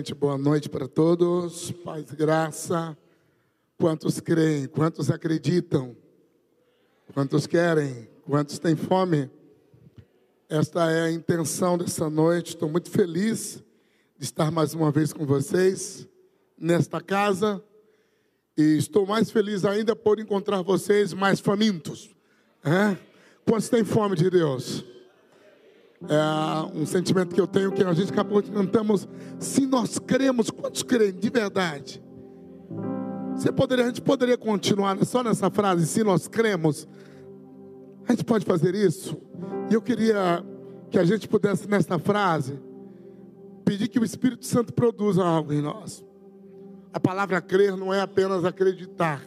Gente. Boa noite para todos. Paz graça. Quantos creem? Quantos acreditam? Quantos querem? Quantos têm fome? Esta é a intenção dessa noite. Estou muito feliz de estar mais uma vez com vocês nesta casa. E estou mais feliz ainda por encontrar vocês mais famintos. É? Quantos têm fome de Deus? É um sentimento que eu tenho que a gente acabou de cantamos. Se nós cremos, quantos creem de verdade? Você poderia, a gente poderia continuar só nessa frase, se nós cremos. A gente pode fazer isso. E eu queria que a gente pudesse, nessa frase, pedir que o Espírito Santo produza algo em nós. A palavra crer não é apenas acreditar.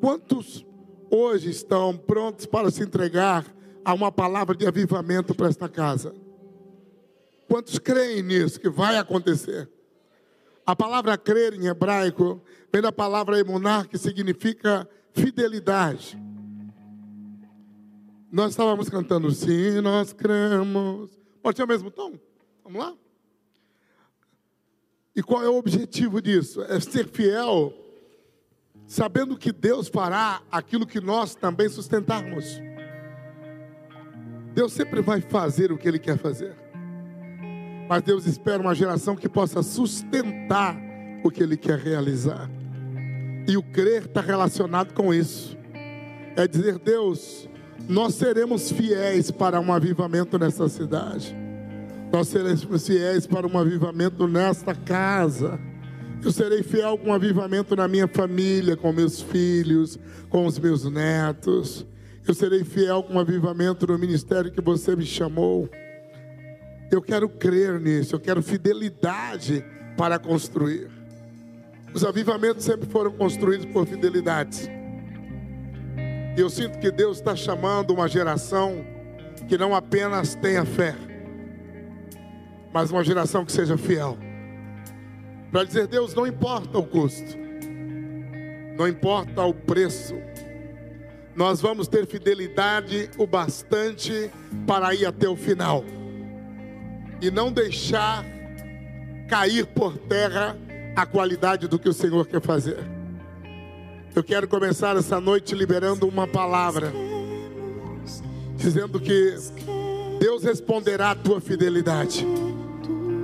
Quantos hoje estão prontos para se entregar a uma palavra de avivamento para esta casa? Quantos creem nisso que vai acontecer? A palavra crer em hebraico vem da palavra emunar, que significa fidelidade. Nós estávamos cantando, sim, nós cremos. Pode ser o mesmo tom? Vamos lá? E qual é o objetivo disso? É ser fiel, sabendo que Deus fará aquilo que nós também sustentarmos. Deus sempre vai fazer o que Ele quer fazer. Mas Deus espera uma geração que possa sustentar o que Ele quer realizar. E o crer está relacionado com isso. É dizer, Deus, nós seremos fiéis para um avivamento nessa cidade. Nós seremos fiéis para um avivamento nesta casa. Eu serei fiel com um avivamento na minha família, com meus filhos, com os meus netos. Eu serei fiel com o avivamento no ministério que você me chamou. Eu quero crer nisso, eu quero fidelidade para construir. Os avivamentos sempre foram construídos por fidelidade. E eu sinto que Deus está chamando uma geração que não apenas tenha fé, mas uma geração que seja fiel. Para dizer, Deus, não importa o custo, não importa o preço, nós vamos ter fidelidade o bastante para ir até o final e não deixar cair por terra a qualidade do que o Senhor quer fazer. Eu quero começar essa noite liberando uma palavra, dizendo que Deus responderá a tua fidelidade.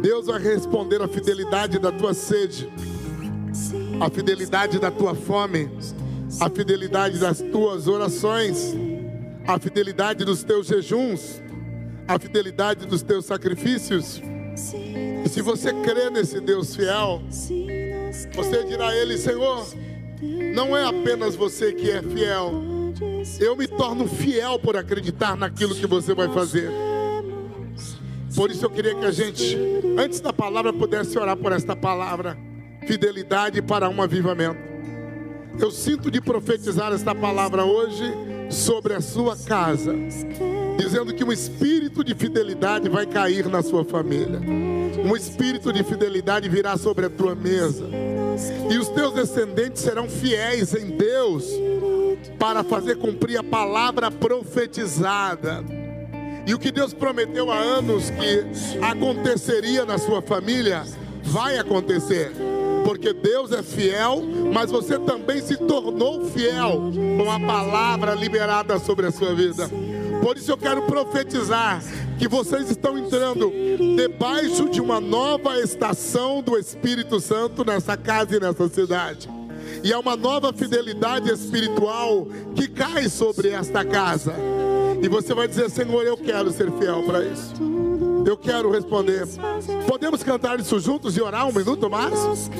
Deus vai responder a fidelidade da tua sede, a fidelidade da tua fome a fidelidade das tuas orações, a fidelidade dos teus jejuns, a fidelidade dos teus sacrifícios. E se você crê nesse Deus fiel, você dirá a Ele: Senhor, não é apenas você que é fiel, eu me torno fiel por acreditar naquilo que você vai fazer. Por isso eu queria que a gente, antes da palavra, pudesse orar por esta palavra: fidelidade para um avivamento. Eu sinto de profetizar esta palavra hoje sobre a sua casa, dizendo que um espírito de fidelidade vai cair na sua família, um espírito de fidelidade virá sobre a tua mesa, e os teus descendentes serão fiéis em Deus para fazer cumprir a palavra profetizada. E o que Deus prometeu há anos que aconteceria na sua família, vai acontecer porque Deus é fiel, mas você também se tornou fiel com a palavra liberada sobre a sua vida. Por isso eu quero profetizar que vocês estão entrando debaixo de uma nova estação do Espírito Santo nessa casa e nessa cidade. E é uma nova fidelidade espiritual que cai sobre esta casa. E você vai dizer: Senhor, eu quero ser fiel para isso. Eu quero responder. Podemos cantar isso juntos e orar um minuto mais?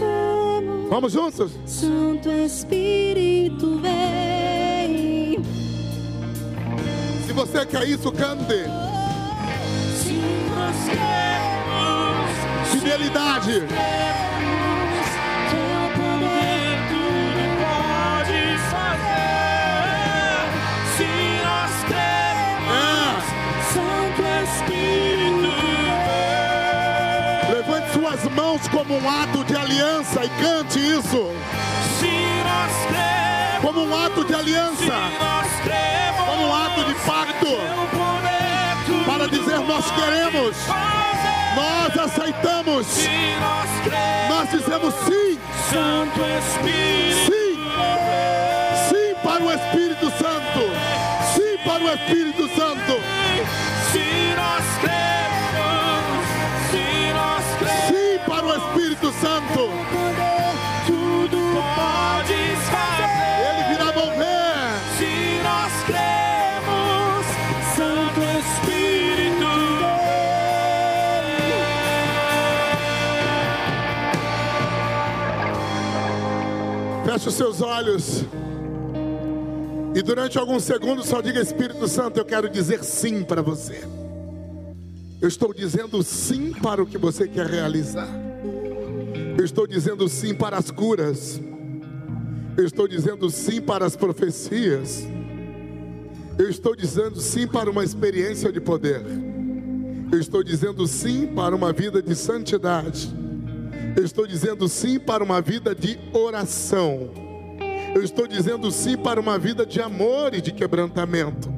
Vamos juntos? Santo Espírito vem. Se você quer isso, cante. Fidelidade. Suas mãos como um ato de aliança e cante isso. Cremos, Como um ato de aliança. cremos, Como um ato de pacto. poder Para dizer: Nós queremos. Nós aceitamos, nós cremos, nós dizemos sim, Santo Espírito. sim Feche os seus olhos. E durante alguns segundos só diga Espírito Santo, eu quero dizer sim para você. Eu estou dizendo sim para o que você quer realizar. Eu estou dizendo sim para as curas. Eu estou dizendo sim para as profecias. Eu estou dizendo sim para uma experiência de poder. Eu estou dizendo sim para uma vida de santidade. Eu estou dizendo sim para uma vida de oração. Eu estou dizendo sim para uma vida de amor e de quebrantamento.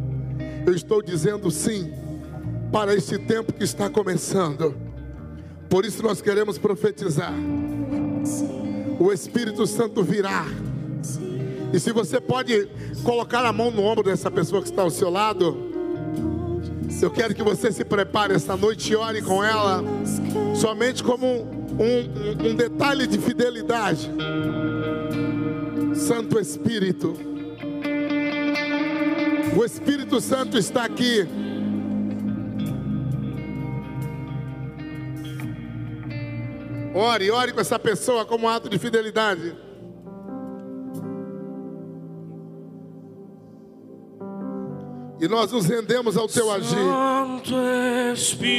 Eu estou dizendo sim para esse tempo que está começando. Por isso nós queremos profetizar. O Espírito Santo virá. E se você pode colocar a mão no ombro dessa pessoa que está ao seu lado, eu quero que você se prepare essa noite e ore com ela, somente como um, um- detalhe de fidelidade. Santo Espírito, o Espírito Santo está aqui. Ore, ore com essa pessoa como ato de fidelidade. E nós nos rendemos ao teu agir. Santo Espírito,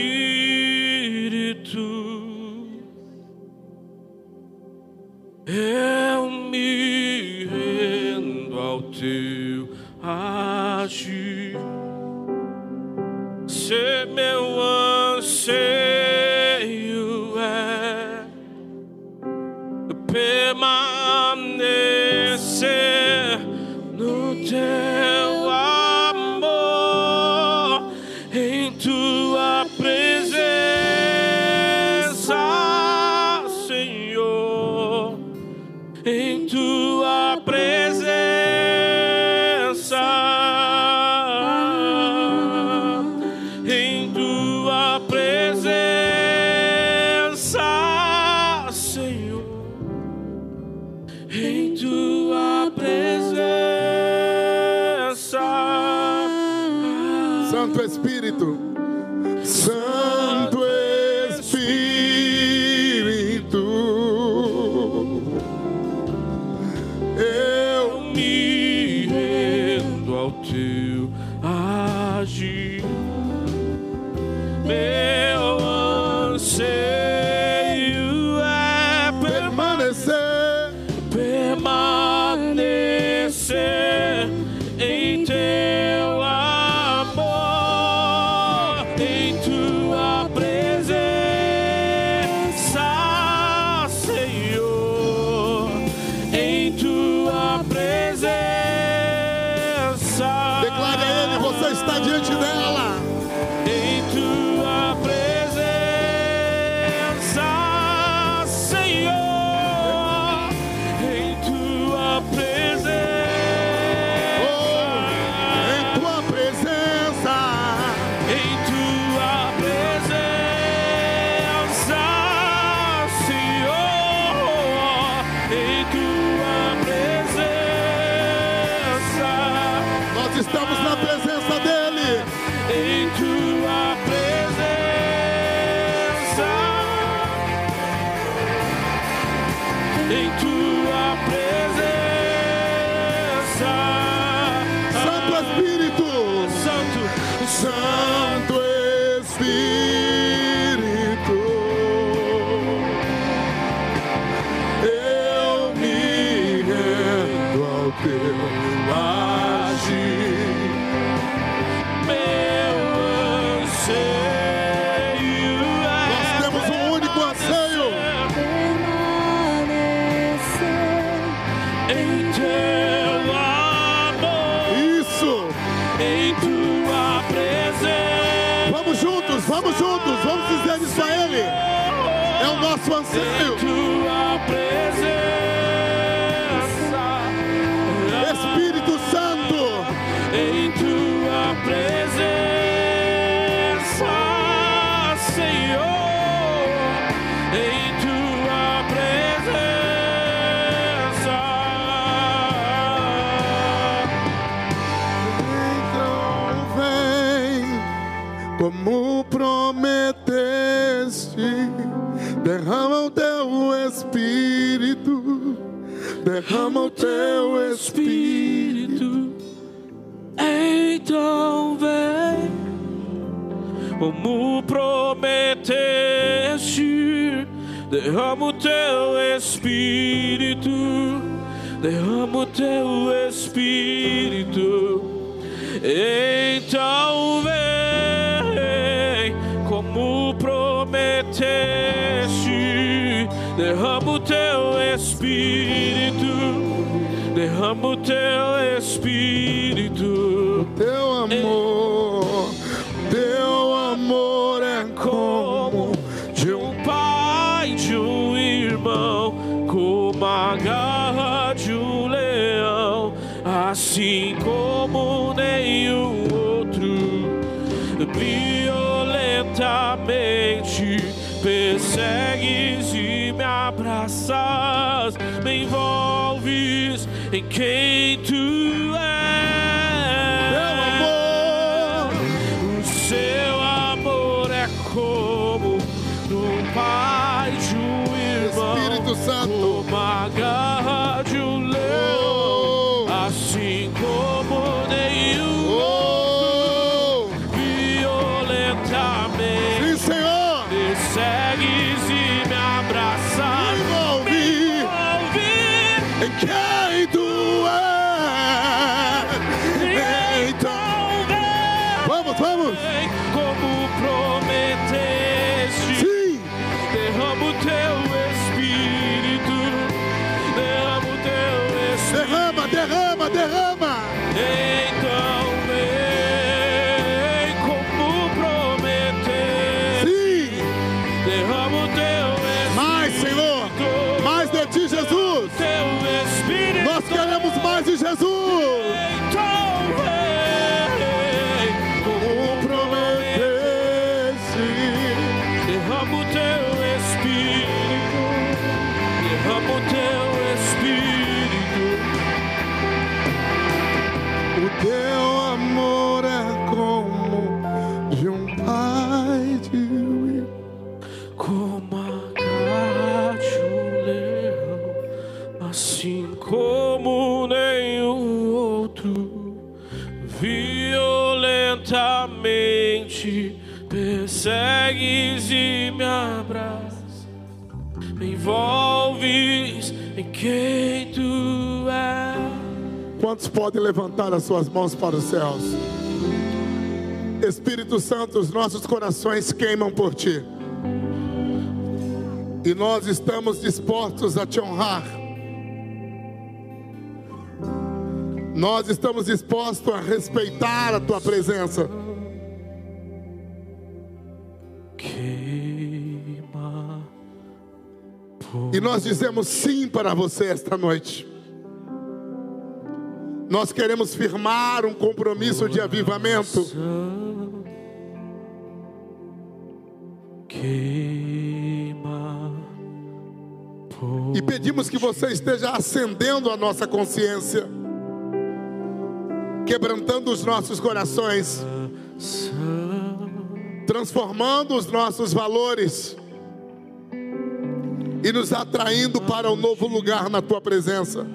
eu me rendo ao teu agir. Se meu Então vem, como prometeste, derrama o teu espírito, derrama o teu espírito. Então vem, como prometeste, derrama o teu espírito. Derrama o teu espírito teu amor é como de um pai, de um irmão, como a garra de um leão, assim como nenhum outro, violentamente persegues e me abraças, me envolves em quem de Jesus. Quantos podem levantar as suas mãos para os céus? Espírito Santo, os nossos corações queimam por ti. E nós estamos dispostos a te honrar. Nós estamos dispostos a respeitar a tua presença. Queima E nós dizemos sim para você esta noite. Nós queremos firmar um compromisso de avivamento. E pedimos que você esteja acendendo a nossa consciência, quebrantando os nossos corações, transformando os nossos valores e nos atraindo para um novo lugar na tua presença.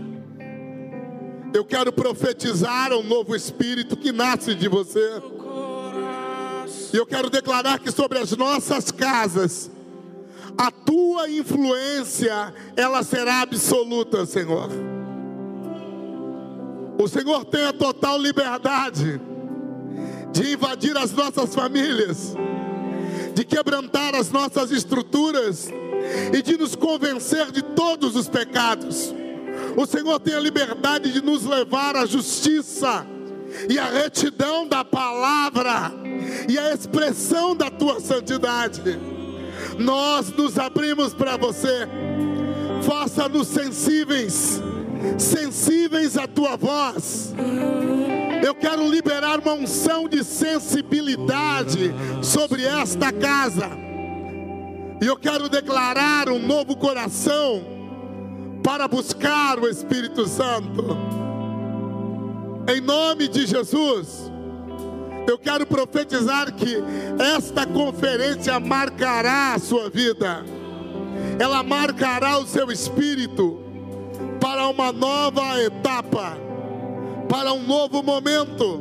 Eu quero profetizar um novo espírito que nasce de você. E eu quero declarar que sobre as nossas casas, a tua influência, ela será absoluta, Senhor. O Senhor tem a total liberdade de invadir as nossas famílias, de quebrantar as nossas estruturas e de nos convencer de todos os pecados. O Senhor tem a liberdade de nos levar à justiça e à retidão da palavra e à expressão da tua santidade. nós nos abrimos para você. Faça-nos sensíveis, sensíveis à tua voz. Eu quero liberar uma unção de sensibilidade sobre esta casa. E eu quero declarar um novo coração para buscar o Espírito Santo. Em nome de Jesus, eu quero profetizar que esta conferência marcará a sua vida, ela marcará o seu espírito para uma nova etapa, para um novo momento.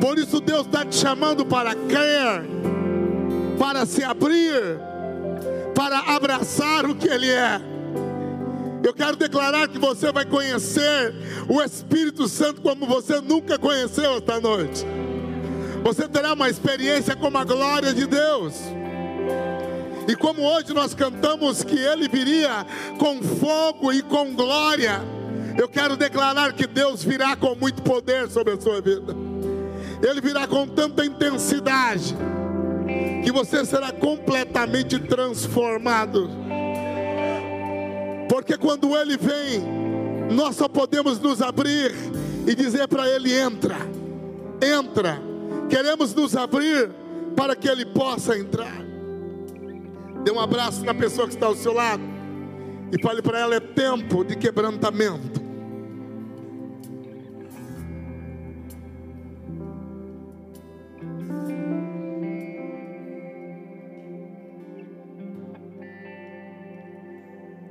Por isso, Deus está te chamando para crer, para se abrir, para abraçar o que Ele é. Eu quero declarar que você vai conhecer o Espírito Santo como você nunca conheceu esta noite. Você terá uma experiência com a glória de Deus. E como hoje nós cantamos que Ele viria com fogo e com glória, eu quero declarar que Deus virá com muito poder sobre a sua vida. Ele virá com tanta intensidade que você será completamente transformado. Porque quando Ele vem, nós só podemos nos abrir e dizer para Ele: entra, entra. Queremos nos abrir para que Ele possa entrar. Dê um abraço na pessoa que está ao seu lado e fale para ela: é tempo de quebrantamento.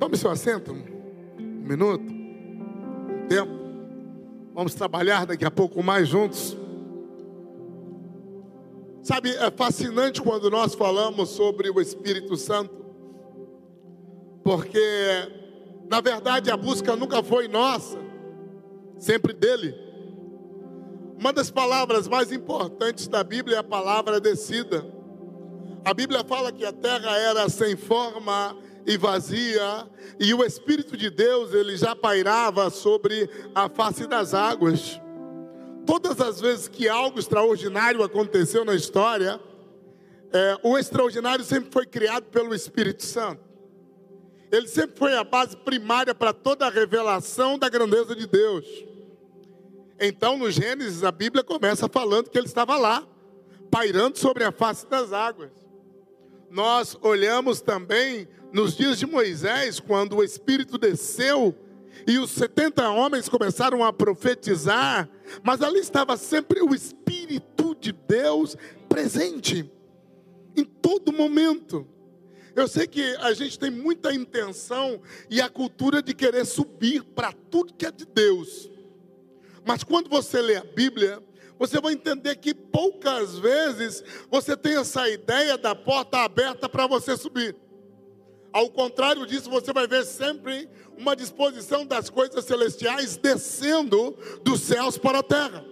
Tome seu assento, um minuto, um tempo. Vamos trabalhar daqui a pouco mais juntos. Sabe, é fascinante quando nós falamos sobre o Espírito Santo, porque, na verdade, a busca nunca foi nossa, sempre dele. Uma das palavras mais importantes da Bíblia é a palavra descida. A Bíblia fala que a terra era sem forma e vazia, e o Espírito de Deus ele já pairava sobre a face das águas. Todas as vezes que algo extraordinário aconteceu na história, é, o extraordinário sempre foi criado pelo Espírito Santo. Ele sempre foi a base primária para toda a revelação da grandeza de Deus. Então, no Gênesis, a Bíblia começa falando que ele estava lá, pairando sobre a face das águas. Nós olhamos também nos dias de Moisés, quando o Espírito desceu e os 70 homens começaram a profetizar, mas ali estava sempre o Espírito de Deus presente, em todo momento. Eu sei que a gente tem muita intenção e a cultura de querer subir para tudo que é de Deus, mas quando você lê a Bíblia, você vai entender que poucas vezes você tem essa ideia da porta aberta para você subir. Ao contrário disso, você vai ver sempre uma disposição das coisas celestiais descendo dos céus para a terra.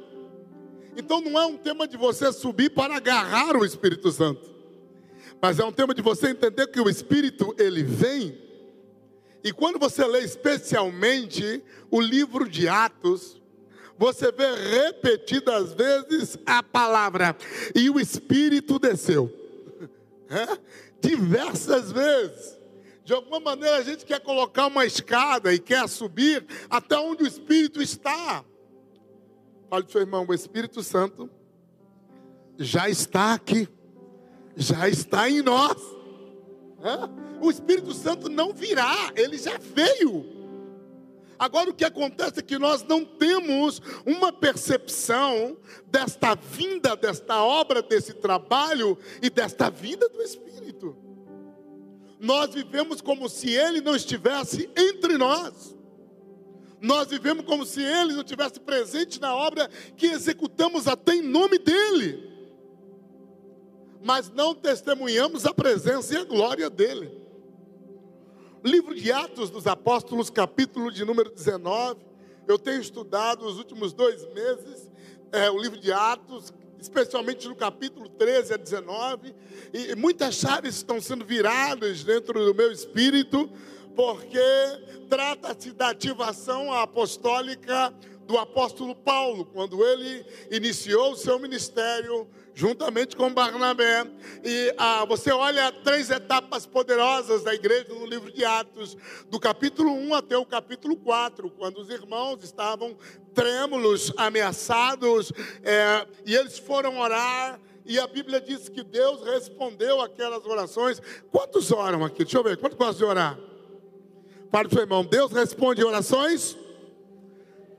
Então não é um tema de você subir para agarrar o Espírito Santo, mas é um tema de você entender que o Espírito ele vem. E quando você lê especialmente o livro de Atos, você vê repetidas vezes a palavra e o Espírito desceu. É? Diversas vezes. De alguma maneira a gente quer colocar uma escada e quer subir até onde o Espírito está. Fale para seu irmão, o Espírito Santo já está aqui, já está em nós. O Espírito Santo não virá, ele já veio. Agora o que acontece é que nós não temos uma percepção desta vinda, desta obra, desse trabalho e desta vida do Espírito nós vivemos como se Ele não estivesse entre nós. Nós vivemos como se Ele não estivesse presente na obra que executamos até em nome dEle. Mas não testemunhamos a presença e a glória dEle. Livro de Atos dos Apóstolos, capítulo de número 19. Eu tenho estudado os últimos dois meses é, o livro de Atos, especialmente no capítulo 13 a 19, e muitas chaves estão sendo viradas dentro do meu espírito, porque trata-se da ativação apostólica do apóstolo Paulo, quando ele iniciou o seu ministério juntamente com Barnabé. E ah, você olha três etapas poderosas da igreja no livro de Atos, do capítulo 1 até o capítulo 4, quando os irmãos estavam trêmulos, ameaçados, é, e eles foram orar. E a Bíblia diz que Deus respondeu aquelas orações. Quantos oram aqui? Deixa eu ver, quantos gostam de orar? Para o seu irmão, Deus responde orações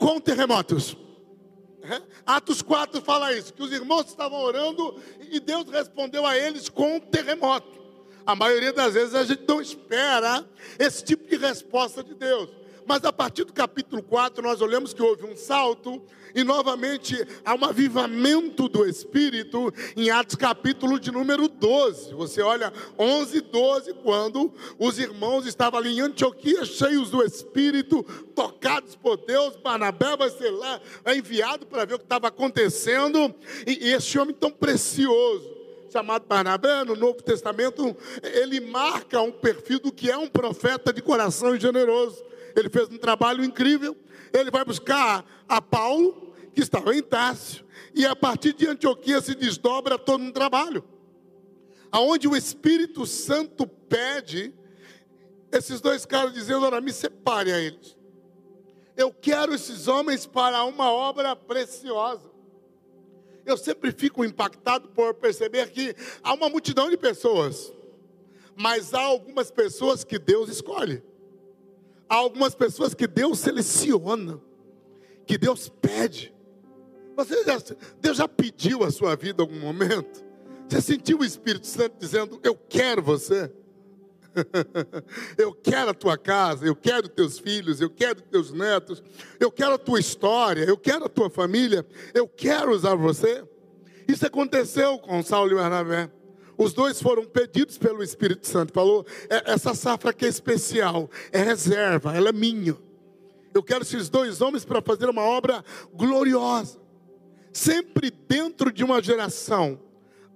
com terremotos. Atos 4 fala isso, que os irmãos estavam orando e Deus respondeu a eles com um terremoto. A maioria das vezes a gente não espera esse tipo de resposta de Deus. Mas a partir do capítulo 4, nós olhamos que houve um salto e novamente há um avivamento do Espírito em Atos capítulo de número 12. Você olha 11 e 12, quando os irmãos estavam ali em Antioquia, cheios do Espírito, tocados por Deus. Barnabé vai ser lá, é enviado para ver o que estava acontecendo. E, e esse homem tão precioso chamado Barnabé, no Novo Testamento, ele marca um perfil do que é um profeta de coração generoso. Ele fez um trabalho incrível. Ele vai buscar a Paulo, que estava em Tássio, e a partir de Antioquia se desdobra todo um trabalho. Aonde o Espírito Santo pede, esses dois caras dizendo: Ora, me separe a eles. Eu quero esses homens para uma obra preciosa. Eu sempre fico impactado por perceber que há uma multidão de pessoas, mas há algumas pessoas que Deus escolhe. Há algumas pessoas que Deus seleciona, que Deus pede. Você já, Deus já pediu a sua vida em algum momento? Você sentiu o Espírito Santo dizendo: Eu quero você. eu quero a tua casa, eu quero teus filhos, eu quero teus netos, eu quero a tua história, eu quero a tua família, eu quero usar você. Isso aconteceu com Saulo e Bernabé. Os dois foram pedidos pelo Espírito Santo. Falou: é, essa safra aqui é especial, é reserva, ela é minha. Eu quero esses dois homens para fazer uma obra gloriosa. Sempre dentro de uma geração,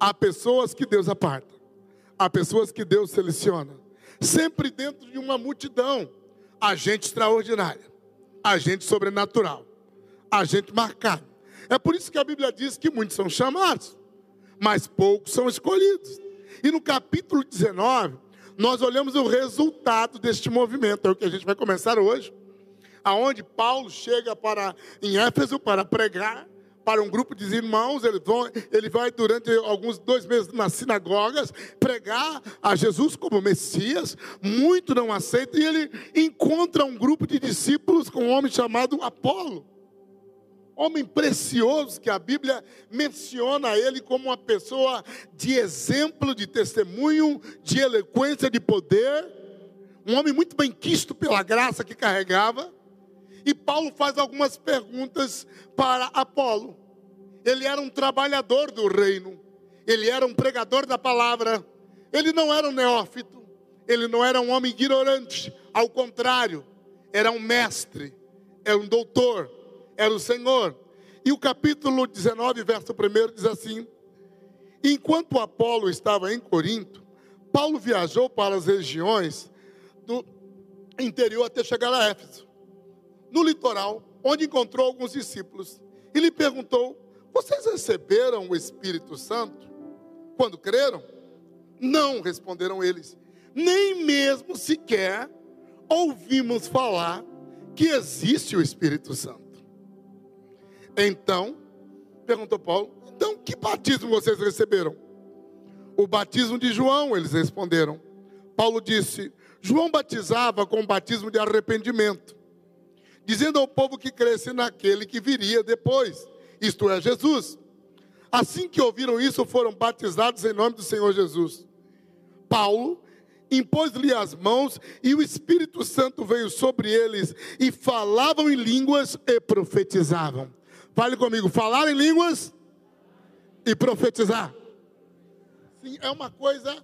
há pessoas que Deus aparta, há pessoas que Deus seleciona. Sempre dentro de uma multidão, há gente extraordinária, há gente sobrenatural, há gente marcada. É por isso que a Bíblia diz que muitos são chamados mas poucos são escolhidos. E no capítulo 19, nós olhamos o resultado deste movimento, é o que a gente vai começar hoje, aonde Paulo chega para em Éfeso para pregar para um grupo de irmãos, ele, vão, ele vai durante alguns dois meses nas sinagogas pregar a Jesus como Messias, muito não aceita, e ele encontra um grupo de discípulos com um homem chamado Apolo homem precioso que a Bíblia menciona ele como uma pessoa de exemplo, de testemunho, de eloquência, de poder, um homem muito bem quisto pela graça que carregava. E Paulo faz algumas perguntas para Apolo. Ele era um trabalhador do reino, ele era um pregador da palavra, ele não era um neófito, ele não era um homem ignorante, ao contrário, era um mestre, era um doutor, era o Senhor. E o capítulo 19, verso 1 diz assim: Enquanto Apolo estava em Corinto, Paulo viajou para as regiões do interior até chegar a Éfeso, no litoral, onde encontrou alguns discípulos e lhe perguntou: Vocês receberam o Espírito Santo quando creram? Não, responderam eles, nem mesmo sequer ouvimos falar que existe o Espírito Santo. Então, perguntou Paulo, então que batismo vocês receberam? O batismo de João, eles responderam. Paulo disse: João batizava com o batismo de arrependimento, dizendo ao povo que cresce naquele que viria depois, isto é, Jesus. Assim que ouviram isso, foram batizados em nome do Senhor Jesus. Paulo impôs-lhe as mãos e o Espírito Santo veio sobre eles e falavam em línguas e profetizavam. Fale comigo, falar em línguas e profetizar. Sim, é uma coisa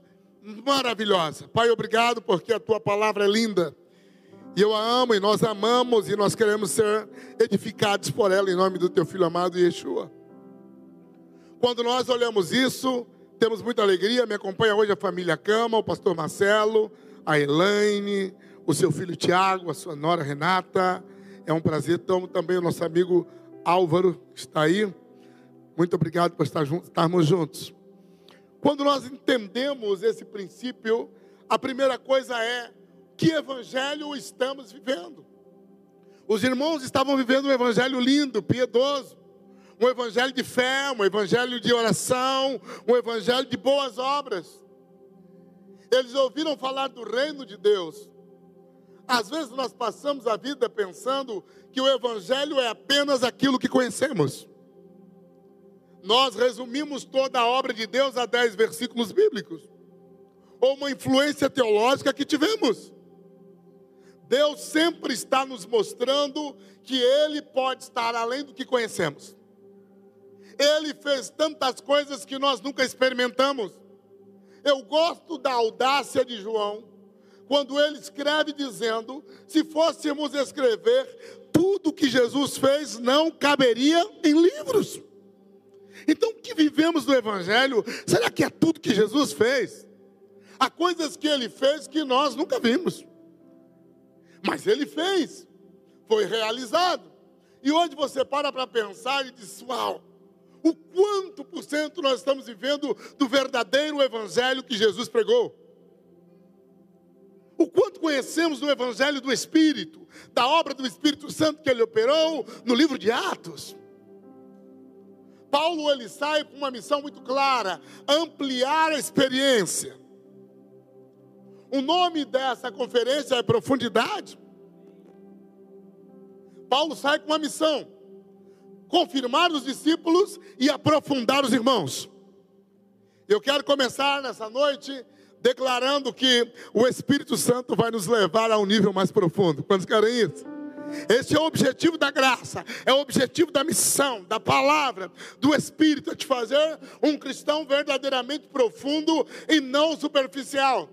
maravilhosa. Pai, obrigado porque a tua palavra é linda. E eu a amo e nós amamos e nós queremos ser edificados por ela em nome do teu filho amado Yeshua. Quando nós olhamos isso, temos muita alegria. Me acompanha hoje a família Cama, o pastor Marcelo, a Elaine, o seu filho Tiago, a sua nora Renata, É um prazer. Então, também o nosso amigo Álvaro está aí. Muito obrigado por estarmos juntos. Quando nós entendemos esse princípio, a primeira coisa é que evangelho estamos vivendo. Os irmãos estavam vivendo um evangelho lindo, piedoso, um evangelho de fé, um evangelho de oração, um evangelho de boas obras. Eles ouviram falar do reino de Deus. Às vezes nós passamos a vida pensando que o evangelho é apenas aquilo que conhecemos. Nós resumimos toda a obra de Deus a dez versículos bíblicos, ou uma influência teológica que tivemos. Deus sempre está nos mostrando que Ele pode estar além do que conhecemos. Ele fez tantas coisas que nós nunca experimentamos. Eu gosto da audácia de João, quando ele escreve dizendo: se fôssemos escrever tudo que Jesus fez, não caberia em livros. Então, o que vivemos no Evangelho, será que é tudo que Jesus fez? Há coisas que ele fez que nós nunca vimos, mas ele fez, foi realizado. E hoje você para para pensar e diz: Uau, o quanto por cento nós estamos vivendo do verdadeiro Evangelho que Jesus pregou? O quanto conhecemos do Evangelho do Espírito, da obra do Espírito Santo que ele operou no livro de Atos? Paulo ele sai com uma missão muito clara: ampliar a experiência. O nome dessa conferência é Profundidade. Paulo sai com uma missão: confirmar os discípulos e aprofundar os irmãos. Eu quero começar nessa noite declarando que o Espírito Santo vai nos levar a um nível mais profundo. Quantos querem isso? Esse é o objetivo da graça, é o objetivo da missão, da palavra, do Espírito, é te fazer um cristão verdadeiramente profundo e não superficial.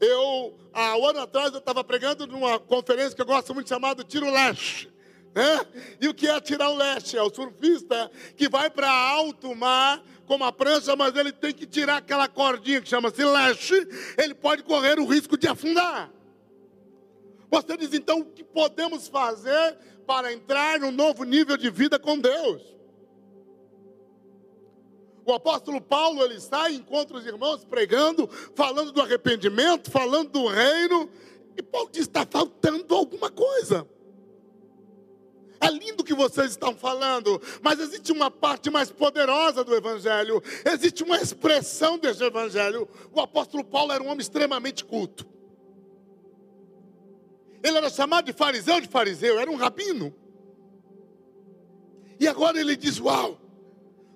Eu, há um ano atrás, eu estava pregando numa conferência que eu gosto muito, chamada Tiro Leste. Né? E o que é tirar o leste? É o surfista que vai para alto mar com uma prancha, mas ele tem que tirar aquela cordinha que chama-se leste, ele pode correr o risco de afundar. Você diz então o que podemos fazer para entrar num novo nível de vida com Deus? O apóstolo Paulo, ele sai, encontra os irmãos pregando, falando do arrependimento, falando do reino, e Paulo diz: está faltando alguma coisa. É lindo o que vocês estão falando, mas existe uma parte mais poderosa do Evangelho, existe uma expressão desse Evangelho. O apóstolo Paulo era um homem extremamente culto. Ele era chamado de fariseu de fariseu, era um rabino. E agora ele diz: Uau!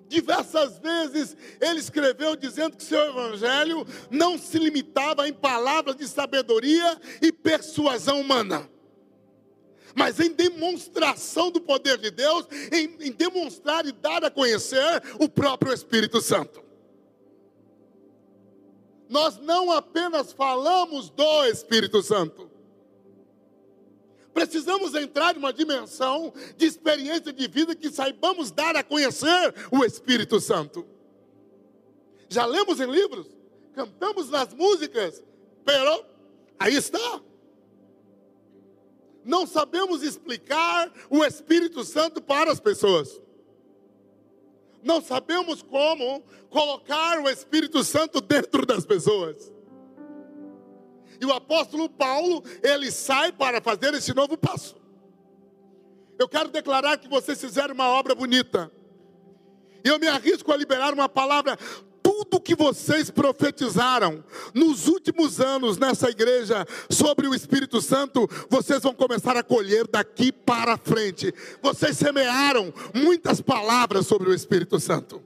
Diversas vezes ele escreveu dizendo que seu evangelho não se limitava em palavras de sabedoria e persuasão humana, mas em demonstração do poder de Deus, em, em demonstrar e dar a conhecer o próprio Espírito Santo. Nós não apenas falamos do Espírito Santo, Precisamos entrar em uma dimensão de experiência de vida que saibamos dar a conhecer o Espírito Santo. Já lemos em livros, cantamos nas músicas, pero aí está. Não sabemos explicar o Espírito Santo para as pessoas. Não sabemos como colocar o Espírito Santo dentro das pessoas. E o apóstolo Paulo, ele sai para fazer esse novo passo. Eu quero declarar que vocês fizeram uma obra bonita. E eu me arrisco a liberar uma palavra. Tudo que vocês profetizaram nos últimos anos nessa igreja sobre o Espírito Santo, vocês vão começar a colher daqui para frente. Vocês semearam muitas palavras sobre o Espírito Santo.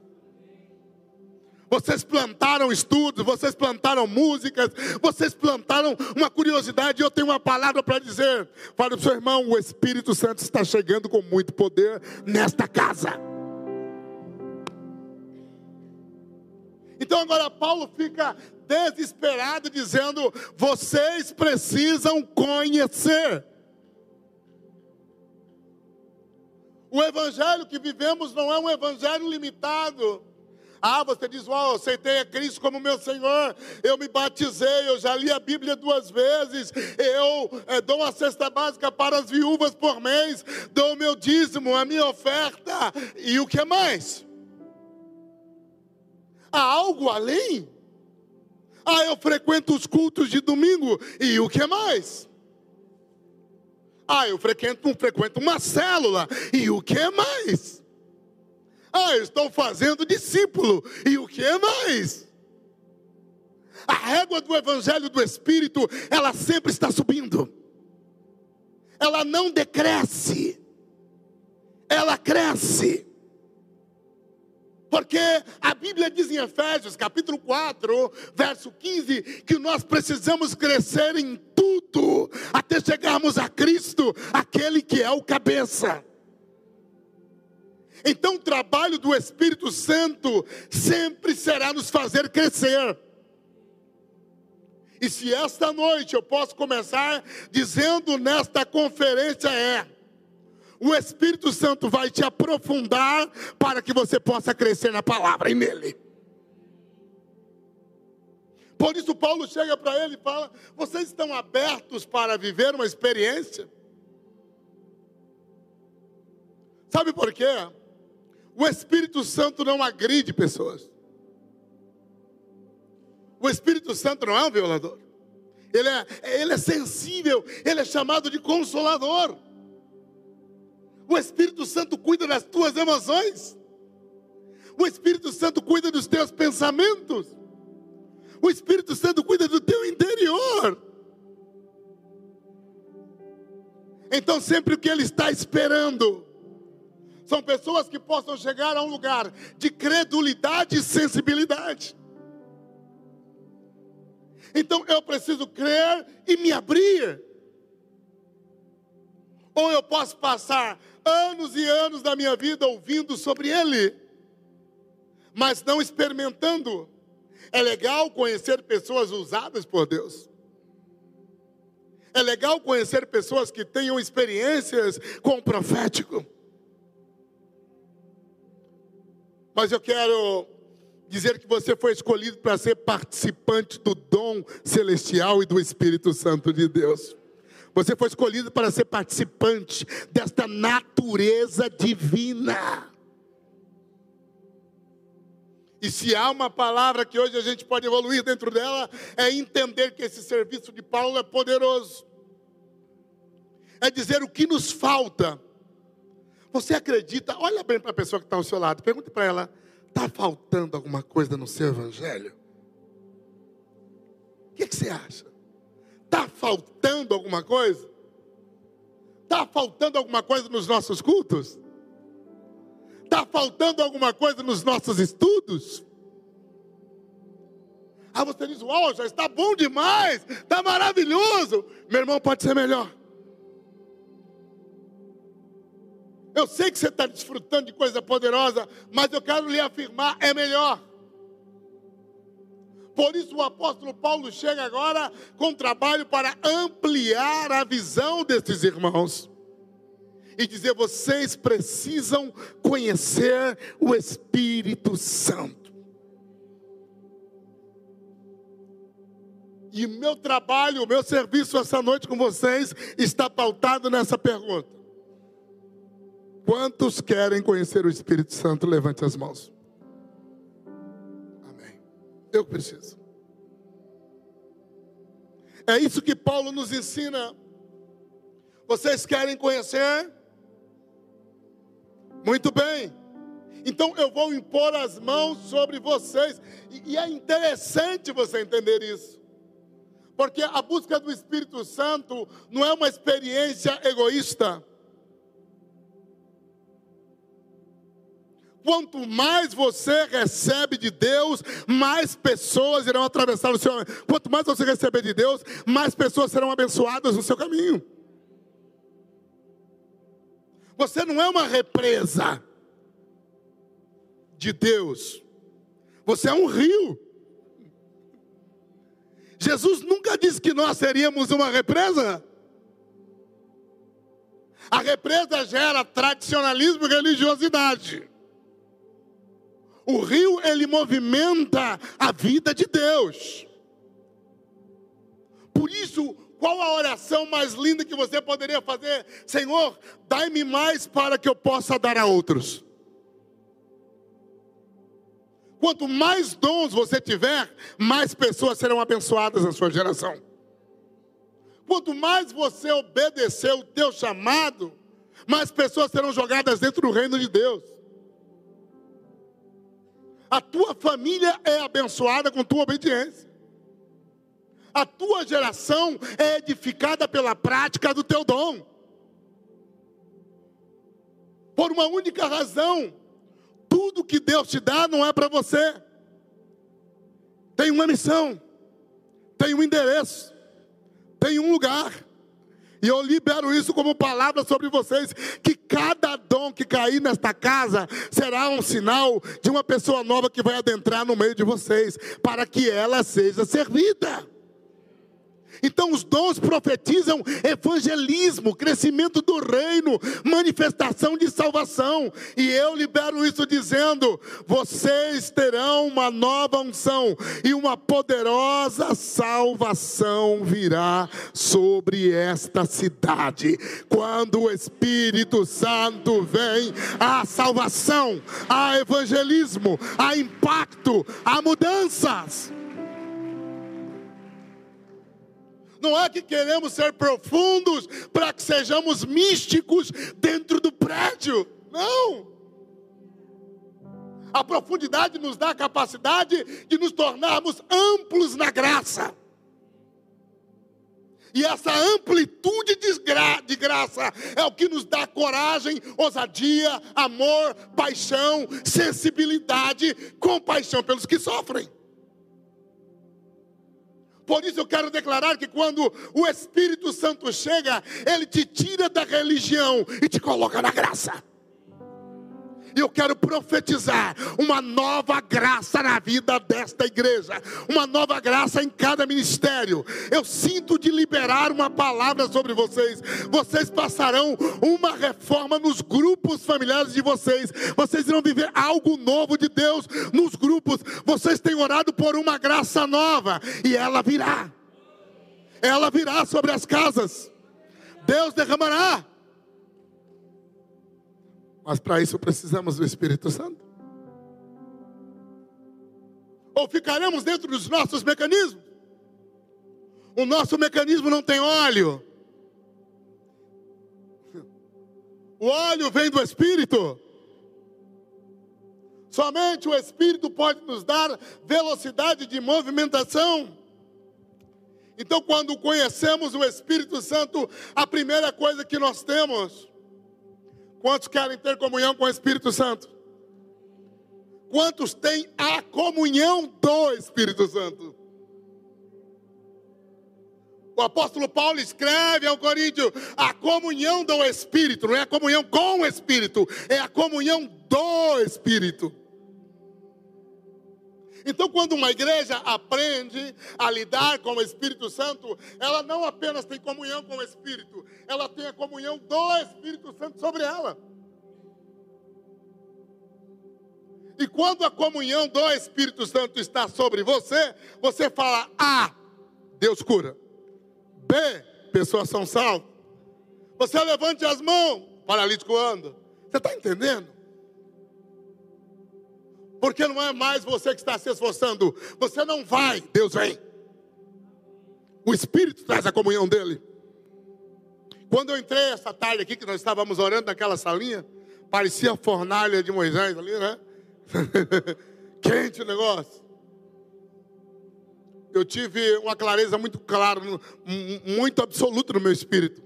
Vocês plantaram estudos, vocês plantaram músicas, vocês plantaram uma curiosidade. Eu tenho uma palavra para dizer. Fale para o seu irmão: o Espírito Santo está chegando com muito poder nesta casa. Então agora Paulo fica desesperado, dizendo: vocês precisam conhecer. O evangelho que vivemos não é um evangelho limitado Ah, você diz, uau, aceitei a Cristo como meu Senhor, eu me batizei, eu já li a Bíblia duas vezes, eu é, dou uma cesta básica para as viúvas por mês, dou o meu dízimo, a minha oferta, e o que mais? Há algo além? Ah, eu frequento os cultos de domingo, e o que mais? Ah, eu frequento, frequento uma célula, e o que mais? Ah, eu estou fazendo discípulo. E o que mais? A régua do Evangelho do Espírito, ela sempre está subindo. Ela não decresce. Ela cresce. Porque a Bíblia diz em Efésios, capítulo 4, verso 15, que nós precisamos crescer em tudo, até chegarmos a Cristo, aquele que é o cabeça. Então, o trabalho do Espírito Santo sempre será nos fazer crescer. E se esta noite eu posso começar dizendo nesta conferência é: o Espírito Santo vai te aprofundar para que você possa crescer na palavra e nele. Por isso, Paulo chega para ele e fala: Vocês estão abertos para viver uma experiência? Sabe por quê? O Espírito Santo não agride pessoas. O Espírito Santo não é um violador. Ele é, ele é sensível, ele é chamado de consolador. O Espírito Santo cuida das tuas emoções. O Espírito Santo cuida dos teus pensamentos. O Espírito Santo cuida do teu interior. Então, sempre o que ele está esperando são pessoas que possam chegar a um lugar de credulidade e sensibilidade. Então eu preciso crer e me abrir. Ou eu posso passar anos e anos da minha vida ouvindo sobre Ele, mas não experimentando. É legal conhecer pessoas usadas por Deus. É legal conhecer pessoas que tenham experiências com o profético. Mas eu quero dizer que você foi escolhido para ser participante do dom celestial e do Espírito Santo de Deus. Você foi escolhido para ser participante desta natureza divina. E se há uma palavra que hoje a gente pode evoluir dentro dela, é entender que esse serviço de Paulo é poderoso. É dizer o que nos falta você acredita? Olha bem para a pessoa que está ao seu lado. Pergunte para ela: está faltando alguma coisa no seu evangelho? O que, que você acha? Está faltando alguma coisa? Está faltando alguma coisa nos nossos cultos? Está faltando alguma coisa nos nossos estudos? Ah, você diz, uau, já está bom demais, está maravilhoso. Meu irmão, pode ser melhor. Eu sei que você está desfrutando de coisa poderosa, mas eu quero lhe afirmar: é melhor. Por isso o apóstolo Paulo chega agora com trabalho para ampliar a visão desses irmãos e dizer: vocês precisam conhecer o Espírito Santo. E meu trabalho, o meu serviço essa noite com vocês está pautado nessa pergunta: Quantos querem conhecer o Espírito Santo? Levante as mãos. Eu preciso. É isso que Paulo nos ensina. Vocês querem conhecer? Muito bem. Então eu vou impor as mãos sobre vocês. E, é interessante você entender isso. Porque a busca do Espírito Santo não é uma experiência egoísta. Quanto mais você recebe de Deus, mais pessoas irão atravessar o seu. Quanto mais você receber de Deus, mais pessoas serão abençoadas no seu caminho. Você não é uma represa de Deus. Você é um rio. Jesus nunca disse que nós seríamos uma represa. A represa gera tradicionalismo e religiosidade. O rio, ele movimenta a vida de Deus. Por isso, qual a oração mais linda que você poderia fazer? Senhor, dai-me mais para que eu possa dar a outros. Quanto mais dons você tiver, mais pessoas serão abençoadas na sua geração. Quanto mais você obedecer o teu chamado, mais pessoas serão jogadas dentro do reino de Deus. A tua família é abençoada com tua obediência. A tua geração é edificada pela prática do teu dom. Por uma única razão: tudo que Deus te dá não é para você. Tem uma missão, tem um endereço, tem um lugar. E eu libero isso como palavra sobre vocês: que cada dom que cair nesta casa será um sinal de uma pessoa nova que vai adentrar no meio de vocês, para que ela seja servida. Então, os dons profetizam evangelismo, crescimento do reino, manifestação de salvação. E eu libero isso dizendo: vocês terão uma nova unção e uma poderosa salvação virá sobre esta cidade. Quando o Espírito Santo vem, há salvação, há evangelismo, há impacto, há mudanças. Não é que queremos ser profundos para que sejamos místicos dentro do prédio. Não. A profundidade nos dá a capacidade de nos tornarmos amplos na graça. E essa amplitude de, gra de graça é o que nos dá coragem, ousadia, amor, paixão, sensibilidade, compaixão pelos que sofrem. Por isso eu quero declarar que quando o Espírito Santo chega, ele te tira da religião e te coloca na graça. E eu quero profetizar uma nova graça na vida desta igreja, uma nova graça em cada ministério. Eu sinto de liberar uma palavra sobre vocês. Vocês passarão uma reforma nos grupos familiares de vocês. Vocês irão viver algo novo de Deus nos grupos. Vocês têm orado por uma graça nova e ela virá. Ela virá sobre as casas. Deus derramará mas para isso precisamos do Espírito Santo. Ou ficaremos dentro dos nossos mecanismos? O nosso mecanismo não tem óleo. O óleo vem do Espírito. Somente o Espírito pode nos dar velocidade de movimentação. Então, quando conhecemos o Espírito Santo, a primeira coisa que nós temos Quantos querem ter comunhão com o Espírito Santo? Quantos têm a comunhão do Espírito Santo? O apóstolo Paulo escreve ao Coríntios: a comunhão do Espírito, não é a comunhão com o Espírito, é a comunhão do Espírito. Então, quando uma igreja aprende a lidar com o Espírito Santo, ela não apenas tem comunhão com o Espírito, ela tem a comunhão do Espírito Santo sobre ela. E quando a comunhão do Espírito Santo está sobre você, você fala: A, Deus cura. B, pessoas são salvas. Você levante as mãos, paralítico anda. Você está entendendo? Porque não é mais você que está se esforçando. Você não vai, Deus vem. O Espírito traz a comunhão dele. Quando eu entrei essa tarde aqui, que nós estávamos orando naquela salinha, parecia a fornalha de Moisés ali, né? Quente o negócio. Eu tive uma clareza muito clara, muito absoluta no meu espírito.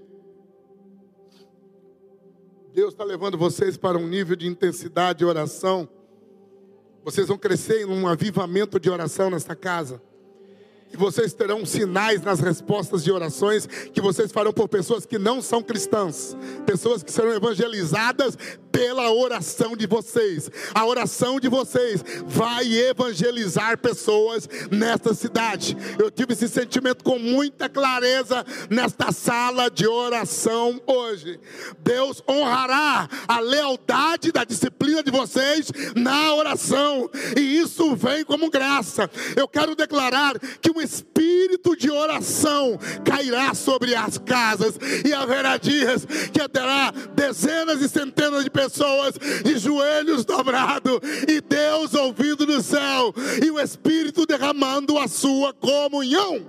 Deus está levando vocês para um nível de intensidade de oração vocês vão crescer em um avivamento de oração nesta casa. E vocês terão sinais nas respostas de orações que vocês farão por pessoas que não são cristãs, pessoas que serão evangelizadas pela oração de vocês. A oração de vocês vai evangelizar pessoas nesta cidade. Eu tive esse sentimento com muita clareza nesta sala de oração hoje. Deus honrará a lealdade da disciplina de vocês na oração, e isso vem como graça. Eu quero declarar que um espírito de oração cairá sobre as casas, e haverá dias que terá dezenas e centenas de pessoas de joelhos dobrados, e Deus ouvindo no céu, e o Espírito derramando a sua comunhão.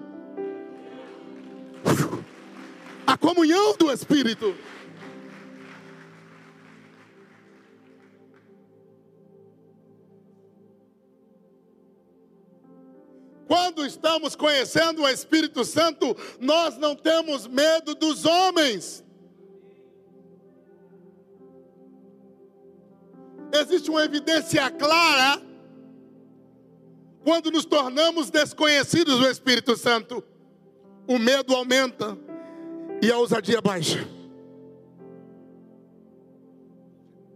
A comunhão do Espírito. Quando estamos conhecendo o Espírito Santo, nós não temos medo dos homens. Existe uma evidência clara quando nos tornamos desconhecidos do Espírito Santo. O medo aumenta e a ousadia baixa.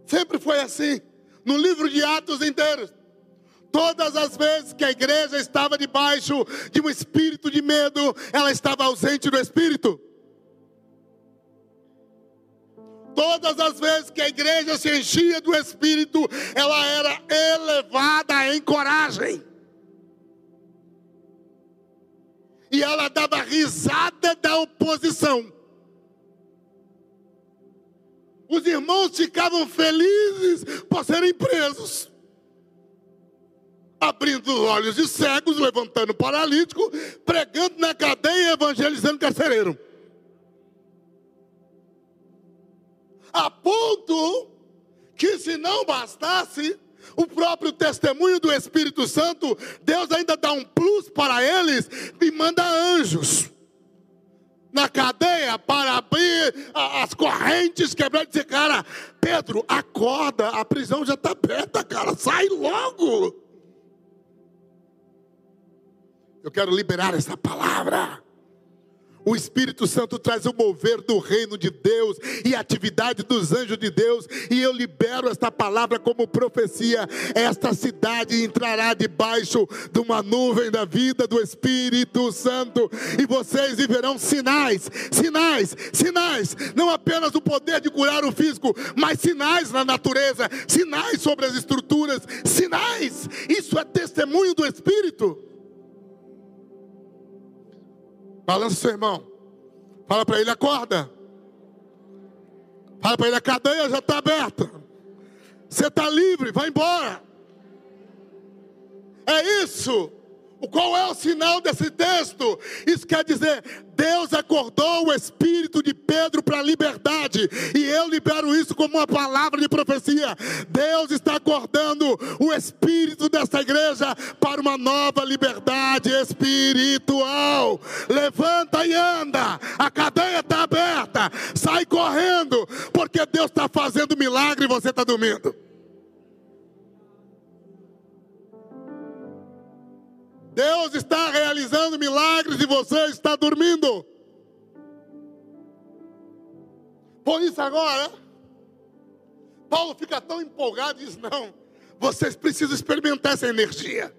Sempre foi assim. No livro de Atos inteiros. Todas as vezes que a igreja estava debaixo de um espírito de medo, ela estava ausente do espírito. Todas as vezes que a igreja se enchia do espírito, ela era elevada em coragem. E ela dava risada da oposição. Os irmãos ficavam felizes por serem presos abrindo os olhos de cegos, levantando paralítico, pregando na cadeia e evangelizando carcereiro. A ponto que, se não bastasse o próprio testemunho do Espírito Santo, Deus ainda dá um plus para eles e manda anjos na cadeia para abrir as correntes, quebrar e dizer, cara, Pedro, acorda, a prisão já está aberta, cara, sai logo. Eu quero liberar essa palavra. O Espírito Santo traz o mover do reino de Deus e a atividade dos anjos de Deus, e eu libero esta palavra como profecia. Esta cidade entrará debaixo de uma nuvem da vida do Espírito Santo, e vocês viverão sinais, sinais, sinais, não apenas o poder de curar o físico, mas sinais na natureza, sinais sobre as estruturas, sinais. Isso é testemunho do Espírito. Balança seu irmão. Fala para ele, acorda. Fala para ele, a cadeia já está aberta. Você está livre, vai embora. É isso. Qual é o sinal desse texto? Isso quer dizer, Deus acordou o espírito de Pedro para a liberdade, e eu libero isso como uma palavra de profecia. Deus está acordando o espírito dessa igreja para uma nova liberdade espiritual. Levanta e anda, a cadeia está aberta, sai correndo, porque Deus está fazendo milagre e você está dormindo. Deus está realizando milagres e você está dormindo. Por isso agora, Paulo fica tão empolgado e diz: não, vocês precisam experimentar essa energia.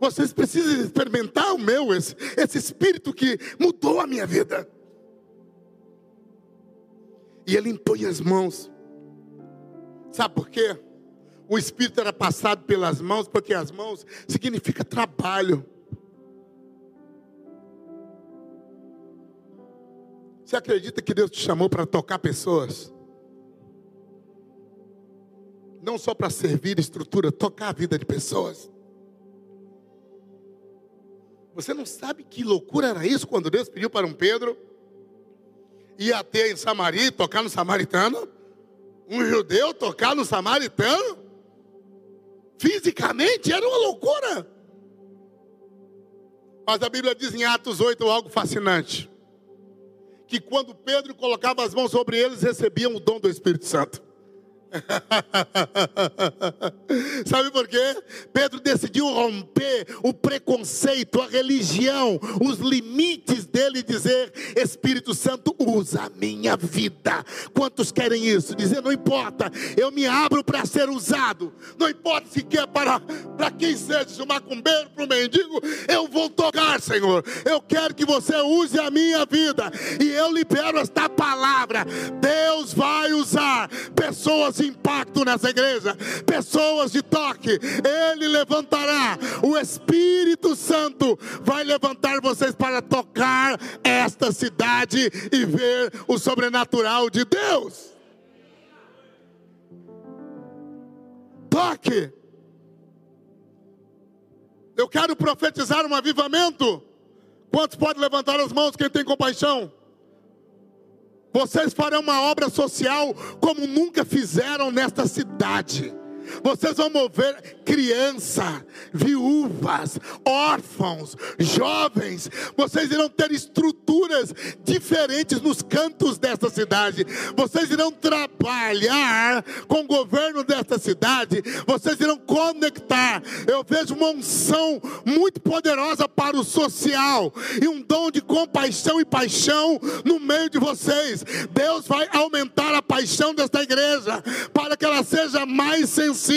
Vocês precisam experimentar o meu, esse, esse espírito que mudou a minha vida. E ele impõe as mãos. Sabe por quê? O Espírito era passado pelas mãos, porque as mãos significa trabalho. Você acredita que Deus te chamou para tocar pessoas? Não só para servir estrutura, tocar a vida de pessoas. Você não sabe que loucura era isso quando Deus pediu para um Pedro ir até em Samaria tocar no samaritano? Um judeu tocar no samaritano? Fisicamente era uma loucura. Mas a Bíblia diz em Atos 8 algo fascinante: que quando Pedro colocava as mãos sobre eles, recebiam o dom do Espírito Santo. Sabe por quê? Pedro decidiu romper o preconceito, a religião, os limites dele e dizer: Espírito Santo, usa a minha vida. Quantos querem isso? Dizer: não importa, eu me abro para ser usado. Não importa se quer para, para quem seja, o macumbeiro, para o mendigo, eu vou tocar, Senhor. Eu quero que você use a minha vida. E eu libero esta palavra. Deus vai usar pessoas impacto nessa igreja, pessoas de toque. Ele levantará, o Espírito Santo vai levantar vocês para tocar esta cidade e ver o sobrenatural de Deus. Toque. Eu quero profetizar um avivamento. Quantos podem levantar as mãos quem tem compaixão? Vocês farão uma obra social como nunca nesta cidade. Vocês vão mover criança, viúvas, órfãos, jovens. Vocês irão ter estruturas diferentes nos cantos desta cidade. Vocês irão trabalhar com o governo desta cidade. Vocês irão conectar. Eu vejo uma unção muito poderosa para o social e um dom de compaixão e paixão no meio de vocês. Deus vai aumentar a paixão desta igreja para que ela seja mais sensível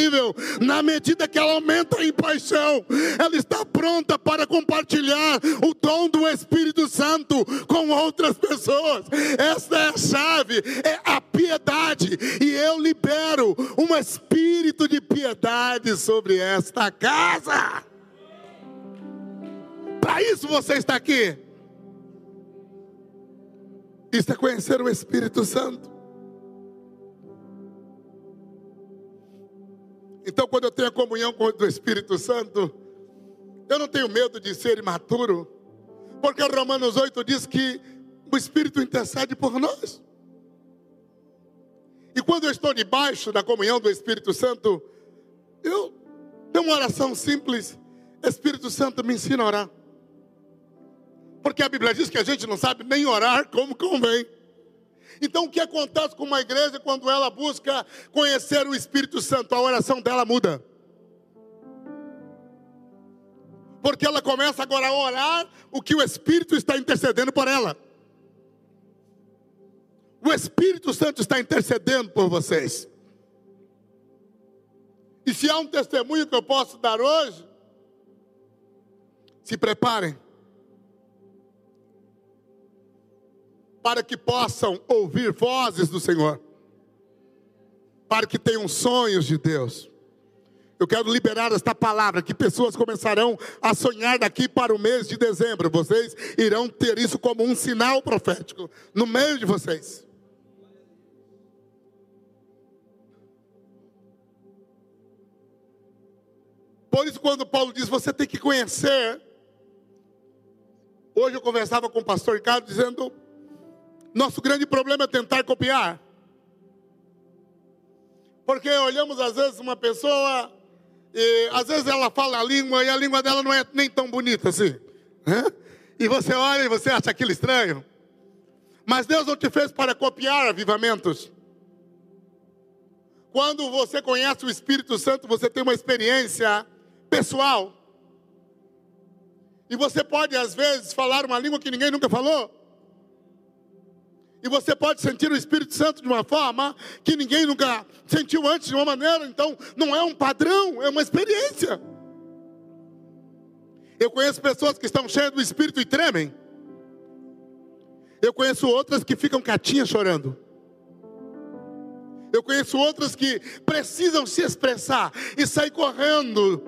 na medida que ela aumenta em paixão. Ela está pronta para compartilhar o dom do Espírito Santo com outras pessoas. Esta é a chave, é a piedade. E eu libero um espírito de piedade sobre esta casa. Para isso você está aqui. Isso é conhecer o Espírito Santo. Então, quando eu tenho a comunhão com o Espírito Santo, eu não tenho medo de ser imaturo, porque Romanos 8 diz que o Espírito intercede por nós. E quando eu estou debaixo da comunhão do Espírito Santo, eu tenho uma oração simples: Espírito Santo me ensina a orar. Porque a Bíblia diz que a gente não sabe nem orar como convém. Então, o que acontece com uma igreja quando ela busca conhecer o Espírito Santo? A oração dela muda. Porque ela começa agora a orar o que o Espírito está intercedendo por ela. O Espírito Santo está intercedendo por vocês. E se há um testemunho que eu posso dar hoje, se preparem. Para que possam ouvir vozes do Senhor, para que tenham sonhos de Deus. Eu quero liberar esta palavra que pessoas começarão a sonhar daqui para o mês de dezembro. Vocês irão ter isso como um sinal profético no meio de vocês. Por isso, quando Paulo diz, você tem que conhecer. Hoje eu conversava com o pastor Ricardo dizendo nosso grande problema é tentar copiar. Porque olhamos às vezes uma pessoa e às vezes ela fala a língua e a língua dela não é nem tão bonita assim. Né? E você olha e você acha aquilo estranho. Mas Deus não te fez para copiar avivamentos. Quando você conhece o Espírito Santo, você tem uma experiência pessoal. E você pode, às vezes, falar uma língua que ninguém nunca falou. E você pode sentir o Espírito Santo de uma forma que ninguém nunca sentiu antes, de uma maneira. Então, não é um padrão, é uma experiência. Eu conheço pessoas que estão cheias do Espírito e tremem. Eu conheço outras que ficam quietinhas chorando. Eu conheço outras que precisam se expressar e sair correndo.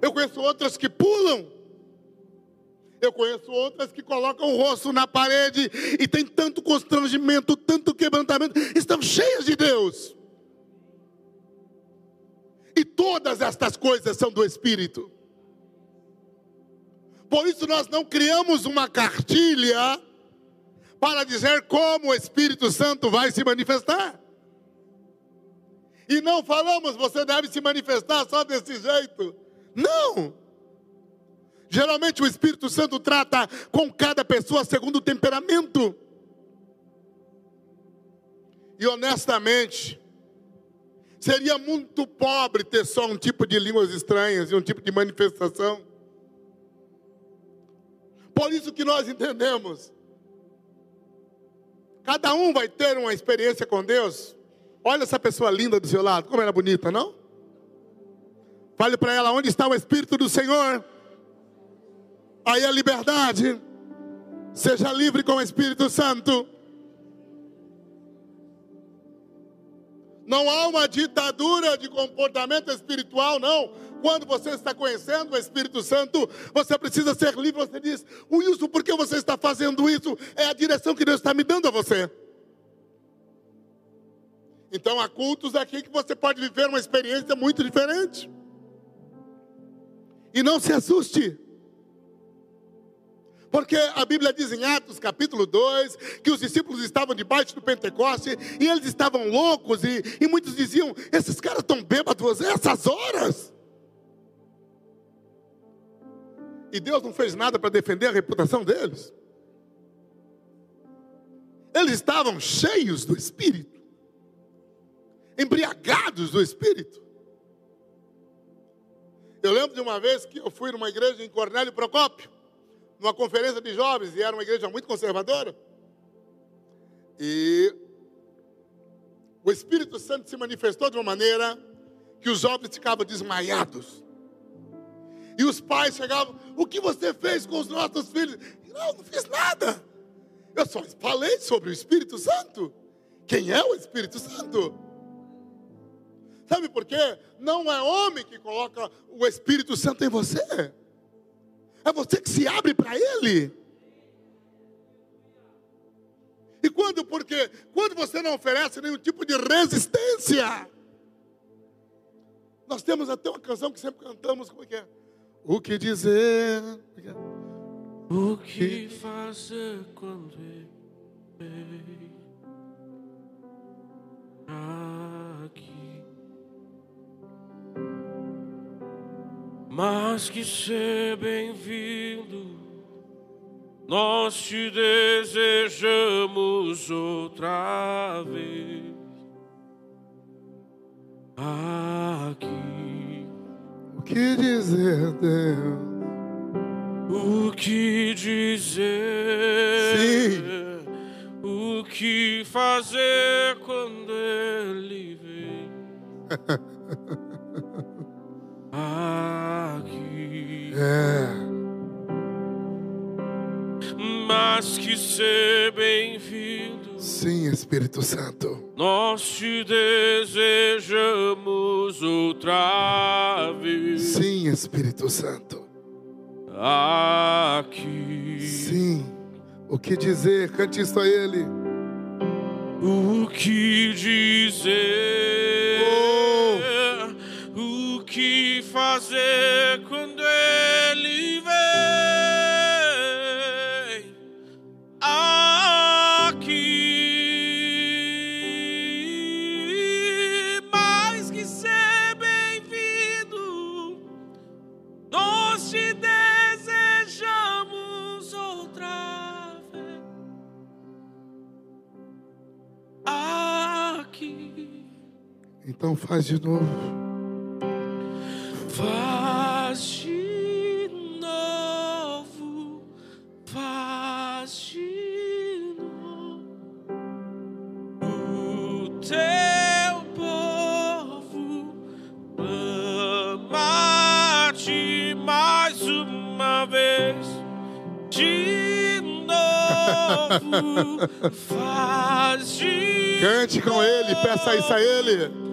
Eu conheço outras que pulam. Eu conheço outras que colocam o rosto na parede e tem tanto constrangimento, tanto quebrantamento, estão cheias de Deus. E todas estas coisas são do Espírito. Por isso nós não criamos uma cartilha para dizer como o Espírito Santo vai se manifestar. E não falamos, você deve se manifestar só desse jeito. Não! Geralmente o Espírito Santo trata com cada pessoa segundo o temperamento. E honestamente, seria muito pobre ter só um tipo de línguas estranhas e um tipo de manifestação. Por isso que nós entendemos. Cada um vai ter uma experiência com Deus. Olha essa pessoa linda do seu lado, como ela é bonita, não? Fale para ela onde está o Espírito do Senhor. Aí a liberdade. Seja livre com o Espírito Santo. Não há uma ditadura de comportamento espiritual, não. Quando você está conhecendo o Espírito Santo, você precisa ser livre. Você diz, Wilson, por que você está fazendo isso? É a direção que Deus está me dando a você. Então há cultos aqui que você pode viver uma experiência muito diferente. E não se assuste. Porque a Bíblia diz em Atos capítulo 2 que os discípulos estavam debaixo do Pentecoste e eles estavam loucos e, e muitos diziam: esses caras estão bêbados essas horas. E Deus não fez nada para defender a reputação deles. Eles estavam cheios do Espírito, embriagados do Espírito. Eu lembro de uma vez que eu fui numa igreja em Cornélio Procópio numa conferência de jovens, e era uma igreja muito conservadora. E o Espírito Santo se manifestou de uma maneira que os jovens ficavam desmaiados. E os pais chegavam: O que você fez com os nossos filhos? Não, não fiz nada. Eu só falei sobre o Espírito Santo. Quem é o Espírito Santo? Sabe por quê? Não é homem que coloca o Espírito Santo em você. É você que se abre para Ele. E quando, porque quando você não oferece nenhum tipo de resistência, nós temos até uma canção que sempre cantamos, como é que é? O que dizer? O que fazer quando aqui? Mas que ser bem-vindo, nós te desejamos outra vez aqui. O que dizer, Deus? O que dizer? Sim. O que fazer quando ele vem? Aqui. É. Mas que ser bem-vindo, Sim, Espírito Santo. nós te desejamos outra vez Sim, Espírito Santo. aqui. Sim. O que dizer? Cante isso a Ele. O que dizer? Então faz de novo. Faz de novo, faz de novo o teu povo ama-te mais uma vez. De novo, faz de Cante com Ele, peça isso a Ele.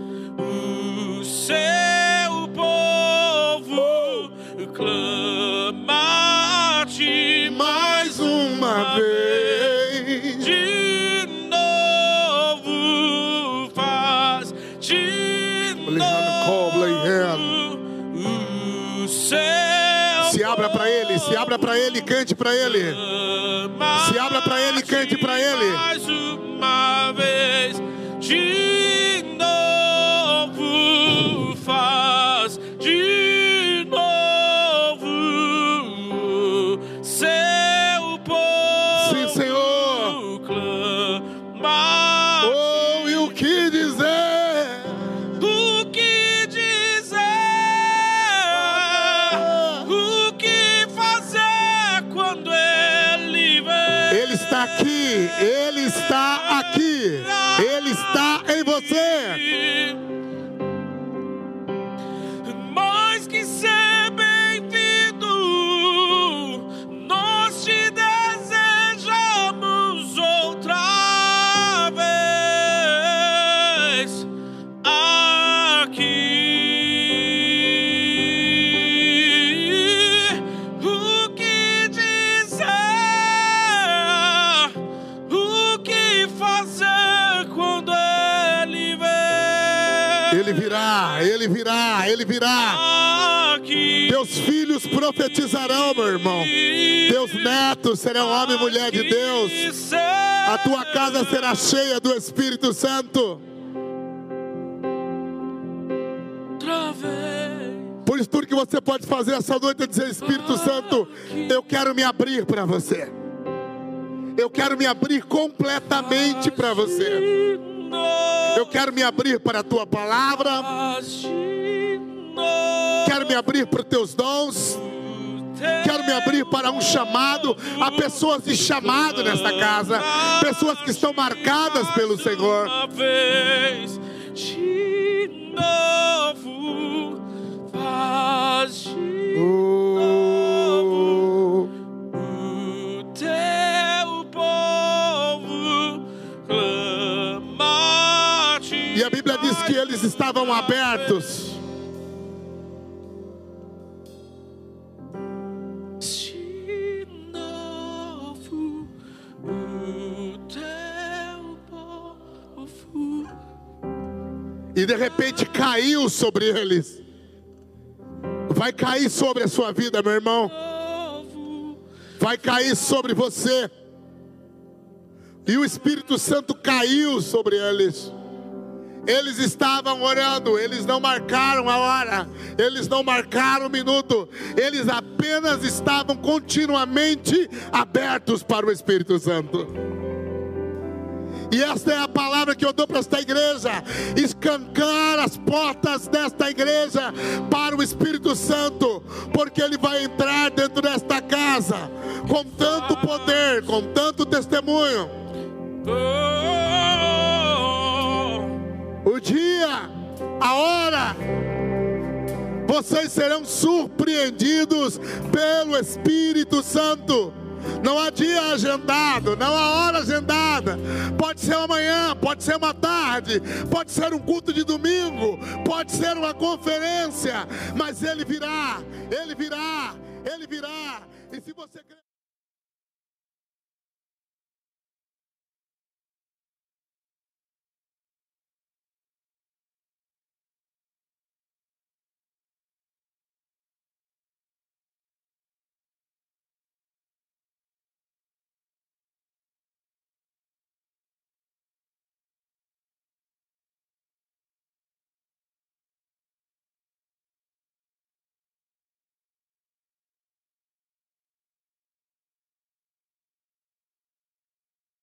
Para Ele, cante para Ele. Se abra para Ele, cante para Ele. Ele profetizarão, meu irmão. Teus netos serão homem e mulher de Deus. A tua casa será cheia do Espírito Santo. Por isso, tudo que você pode fazer essa noite é dizer: Espírito Santo, eu quero me abrir para você. Eu quero me abrir completamente para você. Eu quero me abrir para a tua palavra. Quero me abrir para os teus dons. Quero me abrir para um chamado. Há pessoas de chamado nesta casa. Pessoas que estão marcadas pelo Senhor. Uma vez de novo, faz de Oh. o teu povo clama. E a Bíblia diz que eles estavam abertos. E de repente caiu sobre eles. Vai cair sobre a sua vida, meu irmão. Vai cair sobre você. E o Espírito Santo caiu sobre eles. Eles estavam orando, eles não marcaram a hora, eles não marcaram o minuto, eles apenas estavam continuamente abertos para o Espírito Santo. E esta é a palavra que eu dou para esta igreja: escancar as portas desta igreja para o Espírito Santo, porque ele vai entrar dentro desta casa com tanto poder, com tanto testemunho. O dia, a hora, vocês serão surpreendidos pelo Espírito Santo. Não há dia agendado, não há hora agendada. Pode ser amanhã, pode ser uma tarde, pode ser um culto de domingo, pode ser uma conferência, mas ele virá, ele virá, ele virá. E se você